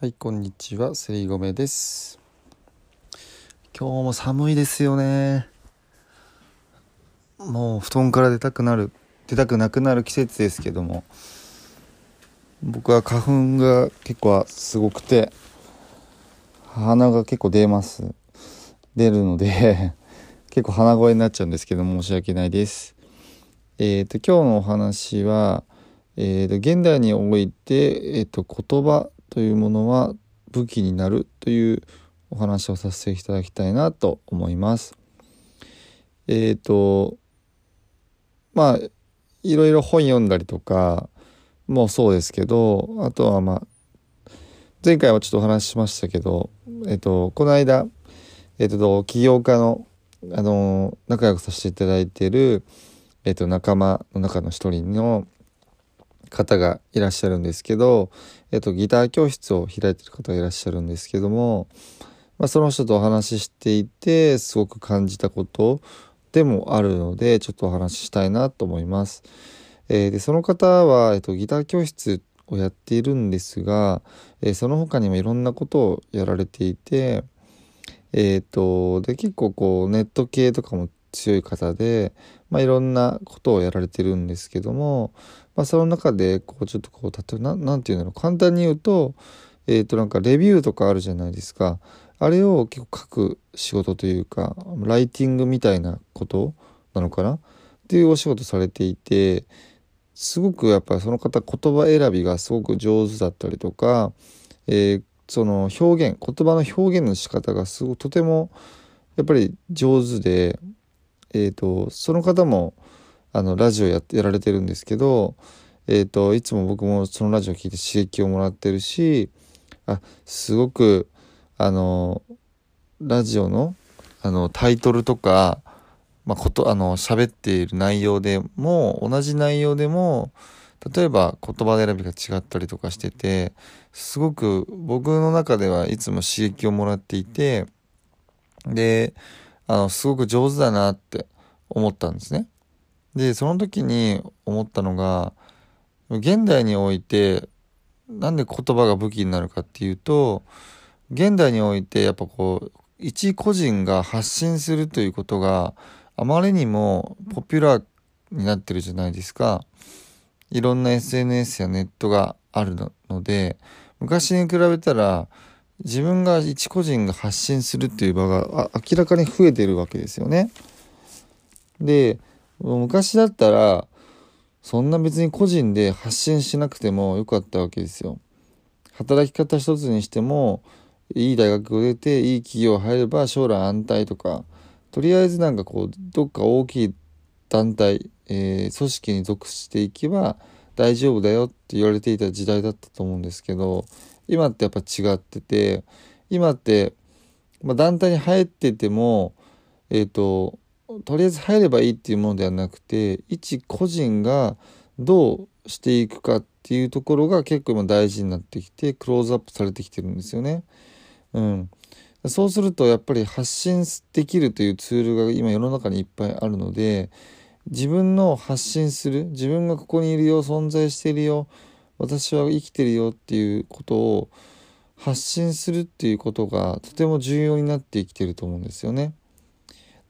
はいこんにちは。セリゴメです。今日も寒いですよね。もう布団から出たくなる出たくなくなる季節ですけども。僕は花粉が結構すごくて鼻が結構出ます。出るので 結構鼻声になっちゃうんですけど申し訳ないです。えっ、ー、と今日のお話はえーと、現代において、えーと言葉というものは武器になるというお話をさせていただきたいなと思います。えっ、ー、とまあいろいろ本読んだりとかもそうですけどあとはまあ前回はちょっとお話ししましたけど、えっ、ー、とこの間、えっ、ー、と起業家のあの仲良くさせていただいている、えっと仲間の中の一人の方がいらっしゃるんですけど、えっと、ギター教室を開いてる方がいらっしゃるんですけども、まあ、その人とお話ししていてすごく感じたことでもあるのでちょっとお話ししたいなと思います。えー、でその方は、えっと、ギター教室をやっているんですが、えー、その他にもいろんなことをやられていて、えーと、で結構こうネット系とかも強い方で、まあ、いろんなことをやられてるんですけども、まあ、その中でこうちょっとこう例えば何て言うんだろう。簡単に言うとえ、ー、となんかレビューとかあるじゃないですか。あれを結構書く仕事というかライティングみたいなことなのかな。っていうお仕事されていてすごくやっぱりその方言葉選びがすごく上手だったりとか、えー、その表現言葉の表現の仕方がすごくとてもやっぱり上手で、えーとその方もあのラジオややられてるんですけど、えーと、いつも僕もそのラジオ聞いて刺激をもらってるしあすごくあのラジオのあのタイトルとか、まあ、ことあの喋っている内容でも同じ内容でも例えば言葉選びが違ったりとかしててすごく僕の中ではいつも刺激をもらっていてであのすごく上手だなって思ったんですね。でその時に思ったのが現代においてなんで言葉が武器になるかっていうと現代においてやっぱこう一個人が発信するということがあまりにもポピュラーになってるじゃないですか。いろんな SNS やネットがあるので昔に比べたら自分が一個人が発信するっていう場が明らかに増えてるわけですよね。で昔だったらそんな別に個人で発信しなくてもよかったわけですよ。働き方一つにしてもいい大学を出ていい企業入れば将来安泰とかとりあえずなんかこうどっか大きい団体、えー、組織に属していけば大丈夫だよって言われていた時代だったと思うんですけど今ってやっぱ違ってて今って、まあ、団体に入っててもえっ、ー、ととりあえず入ればいいっていうものではなくて一個人がどうしていくかっていうところが結構今大事になってきてクローズアップされてきてるんですよね。うん、そうするとやっぱり発信できるというツールが今世の中にいっぱいあるので自分の発信する自分がここにいるよ存在しているよ私は生きてるよっていうことを発信するっていうことがとても重要になってきてると思うんですよね。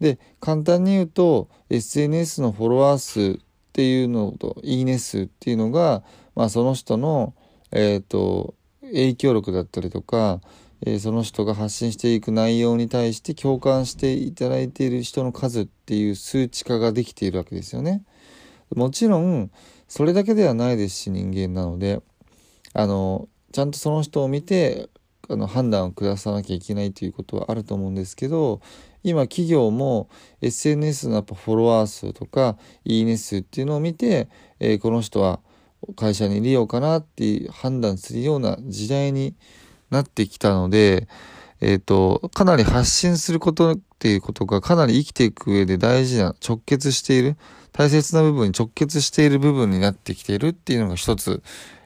で簡単に言うと SNS のフォロワー数っていうのといいね数っていうのが、まあ、その人の、えーと、影響力だったりとか、えー、その人が発信していく内容に対して共感していただいている人の数っていう数値化ができているわけですよね。もちろんそれだけではないですし人間なのであのちゃんとその人を見てあの判断を下さなきゃいけないということはあると思うんですけど今企業も SNS のやっぱフォロワー数とかいいね数っていうのを見て、えー、この人は会社にいるようかなって判断するような時代になってきたのでえっ、ー、と、かなり発信することっていうことがかなり生きていく上で大事な、直結している、大切な部分に直結している部分になってきているっていうのが一つ、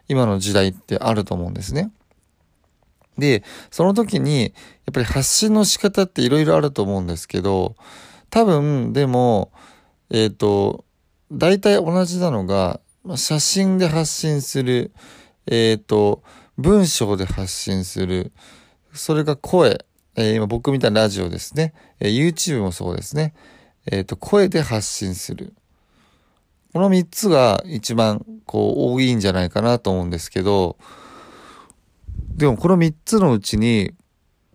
今の時代ってあると思うんですね。で、その時に、やっぱり発信の仕方って色々あると思うんですけど、多分、でも、えっ、ー、と、大体同じなのが、写真で発信する、えっ、ー、と、文章で発信する、それが声、えー、今僕みたいなラジオですね、えー、YouTube もそうですね、えっ、と、声で発信する。この3つが一番こう多いんじゃないかなと思うんですけど、でもこの3つのうちに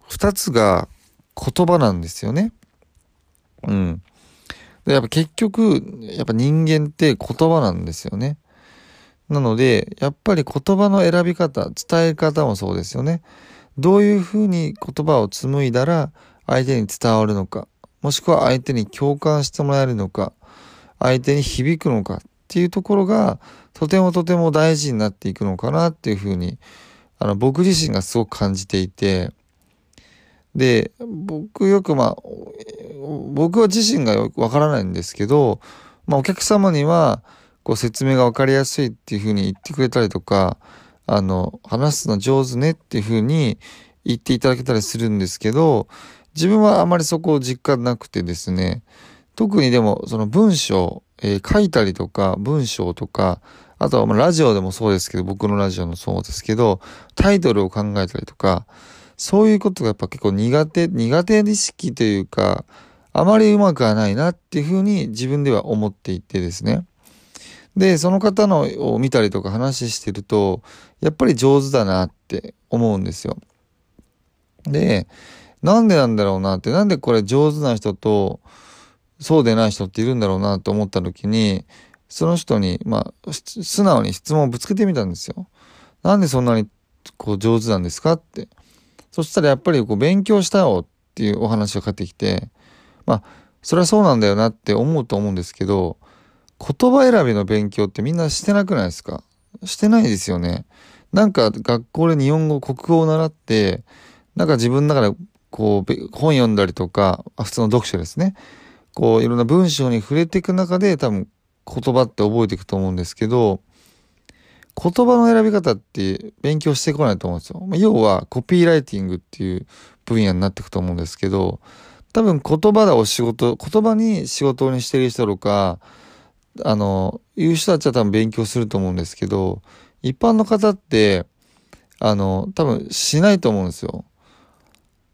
2つが言葉なんですよね。うん。でやっぱ結局、やっぱ人間って言葉なんですよね。なので、やっぱり言葉の選び方、伝え方もそうですよね。どういうふうに言葉を紡いだら相手に伝わるのか、もしくは相手に共感してもらえるのか、相手に響くのかっていうところが、とてもとても大事になっていくのかなっていうふうに、あの、僕自身がすごく感じていて、で、僕よくまあ、僕は自身がよくわからないんですけど、まあお客様には、こう説明がわかりやすいっていうふうに言ってくれたりとか、あの、話すの上手ねっていうふうに言っていただけたりするんですけど、自分はあまりそこを実感なくてですね、特にでもその文章、えー、書いたりとか文章とか、あとはラジオでもそうですけど、僕のラジオもそうですけど、タイトルを考えたりとか、そういうことがやっぱ結構苦手、苦手意識というか、あまりうまくはないなっていうふうに自分では思っていてですね。で、その方のを見たりとか話してると、やっぱり上手だなって思うんですよ。で、なんでなんだろうなって、なんでこれ上手な人と、そうでない人っているんだろうなと思った時に、その人に、まあ、素直に質問をぶつけてみたんですよ。なんでそんなにこう上手なんですかって。そしたらやっぱりこう勉強したよっていうお話が返ってきて、まあ、それはそうなんだよなって思うと思うんですけど、言葉選びの勉強ってみんなしてなくないですか？してないですよね。なんか学校で日本語、国語を習って、なんか自分の中でこう本読んだりとか、普通の読書ですね。こういろんな文章に触れていく中で多分言葉って覚えていくと思うんですけど、言葉の選び方って勉強してこないと思うんですよ。要はコピーライティングっていう分野になっていくと思うんですけど、多分言葉でお仕事、言葉に仕事にしてる人とか、あの、いう人たちは多分勉強すると思うんですけど、一般の方って、あの、多分しないと思うんですよ。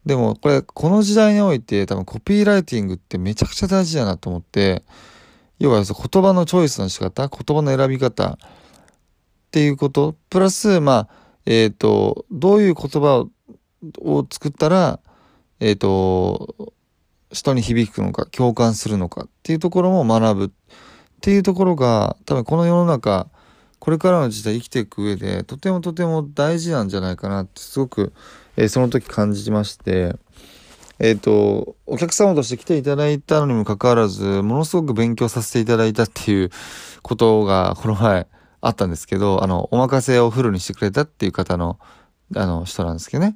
でもこれ、この時代において多分コピーライティングってめちゃくちゃ大事だなと思って、要は言葉のチョイスの仕方、言葉の選び方、っていうこと、プラス、まあ、えっ、ー、と、どういう言葉を作ったら、えっ、ー、と、人に響くのか、共感するのかっていうところも学ぶっていうところが、多分この世の中、これからの時代生きていく上で、とてもとても大事なんじゃないかなってすごく、えー、その時感じまして、えっ、ー、と、お客様として来ていただいたのにもかかわらず、ものすごく勉強させていただいたっていうことが、この前、あったんですけど、あの、お任せをフルにしてくれたっていう方の、あの、人なんですけどね。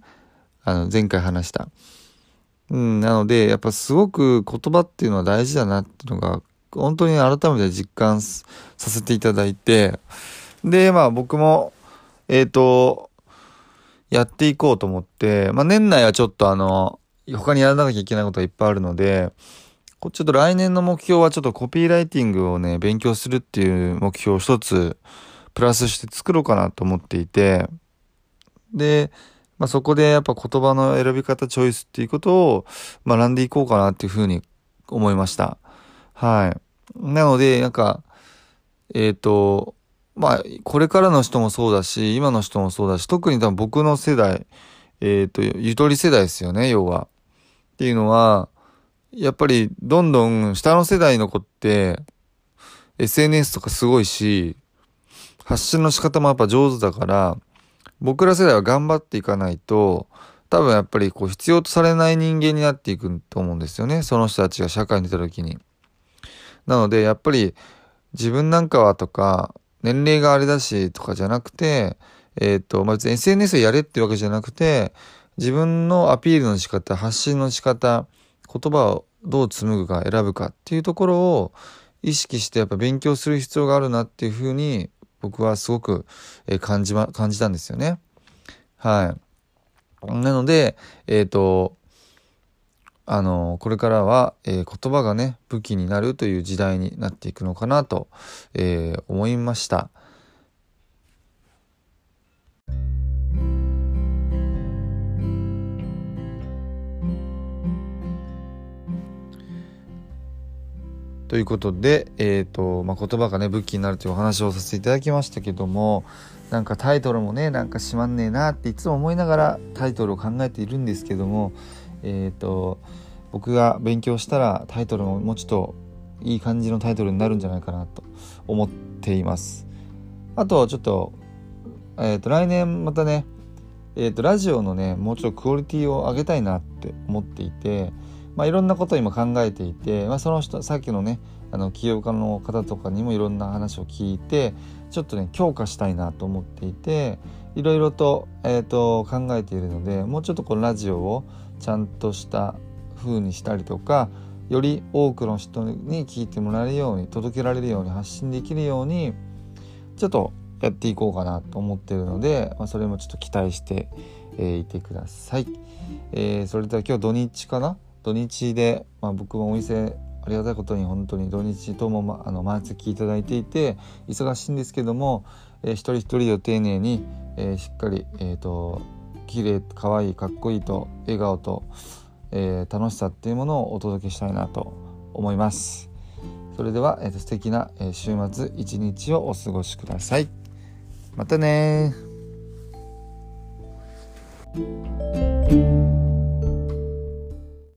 あの、前回話した。うん、なので、やっぱすごく言葉っていうのは大事だなっていうのが、本当に改めて実感させていただいて、で、まあ僕も、えっ、ー、と、やっていこうと思って、まあ年内はちょっとあの、他にやらなきゃいけないことがいっぱいあるので、ちょっと来年の目標はちょっとコピーライティングをね、勉強するっていう目標を一つプラスして作ろうかなと思っていて、で、まあ、そこでやっぱ言葉の選び方チョイスっていうことを学んでいこうかなっていうふうに思いました。はい。なので、なんか、えっ、ー、と、まあ、これからの人もそうだし、今の人もそうだし、特に多分僕の世代、えっ、ー、と、ゆとり世代ですよね、要は。っていうのは、やっぱりどんどん下の世代の子って SNS とかすごいし、発信の仕方もやっぱ上手だから、僕ら世代は頑張っていかないと、多分やっぱりこう必要とされない人間になっていくと思うんですよね。その人たちが社会に出た時に。なのでやっぱり自分なんかはとか、年齢があれだしとかじゃなくて、えっ、ー、と、まあ、別に SNS をやれってわけじゃなくて、自分のアピールの仕方発信の仕方言葉をどう紡ぐか選ぶかっていうところを意識してやっぱ勉強する必要があるなっていうふうに僕はすごく感じ,、ま、感じたんですよね。はい。なので、えっ、ー、と、あの、これからは、えー、言葉がね、武器になるという時代になっていくのかなと、えー、思いました。ということで、えーとまあ、言葉がね武器になるというお話をさせていただきましたけどもなんかタイトルもねなんかしまんねえなっていつも思いながらタイトルを考えているんですけどもえっ、ー、と僕が勉強したらタイトルももうちょっといい感じのタイトルになるんじゃないかなと思っています。あとちょっと,、えー、と来年またね、えー、とラジオのねもうちょっとクオリティを上げたいなって思っていてまあ、いろんなことを今考えていて、まあ、その人さっきのねあの起業家の方とかにもいろんな話を聞いてちょっとね強化したいなと思っていていろいろと,、えーと、考えているのでもうちょっとこのラジオをちゃんとした風にしたりとかより多くの人に聞いてもらえるように届けられるように発信できるようにちょっとやっていこうかなと思ってるので、まあ、それもちょっと期待して、えー、いてください。えー、それでは今日土日かな土日で、まあ、僕もお店ありがたいことに本当に土日とも、ま、あの毎月いただいていて忙しいんですけども、えー、一人一人を丁寧に、えー、しっかり、えーと、綺麗可愛いかっこいいと笑顔と、えー、楽しさっていうものをお届けしたいなと思います。それでは、えーと、素敵な、え週末一日をお過ごしください。またね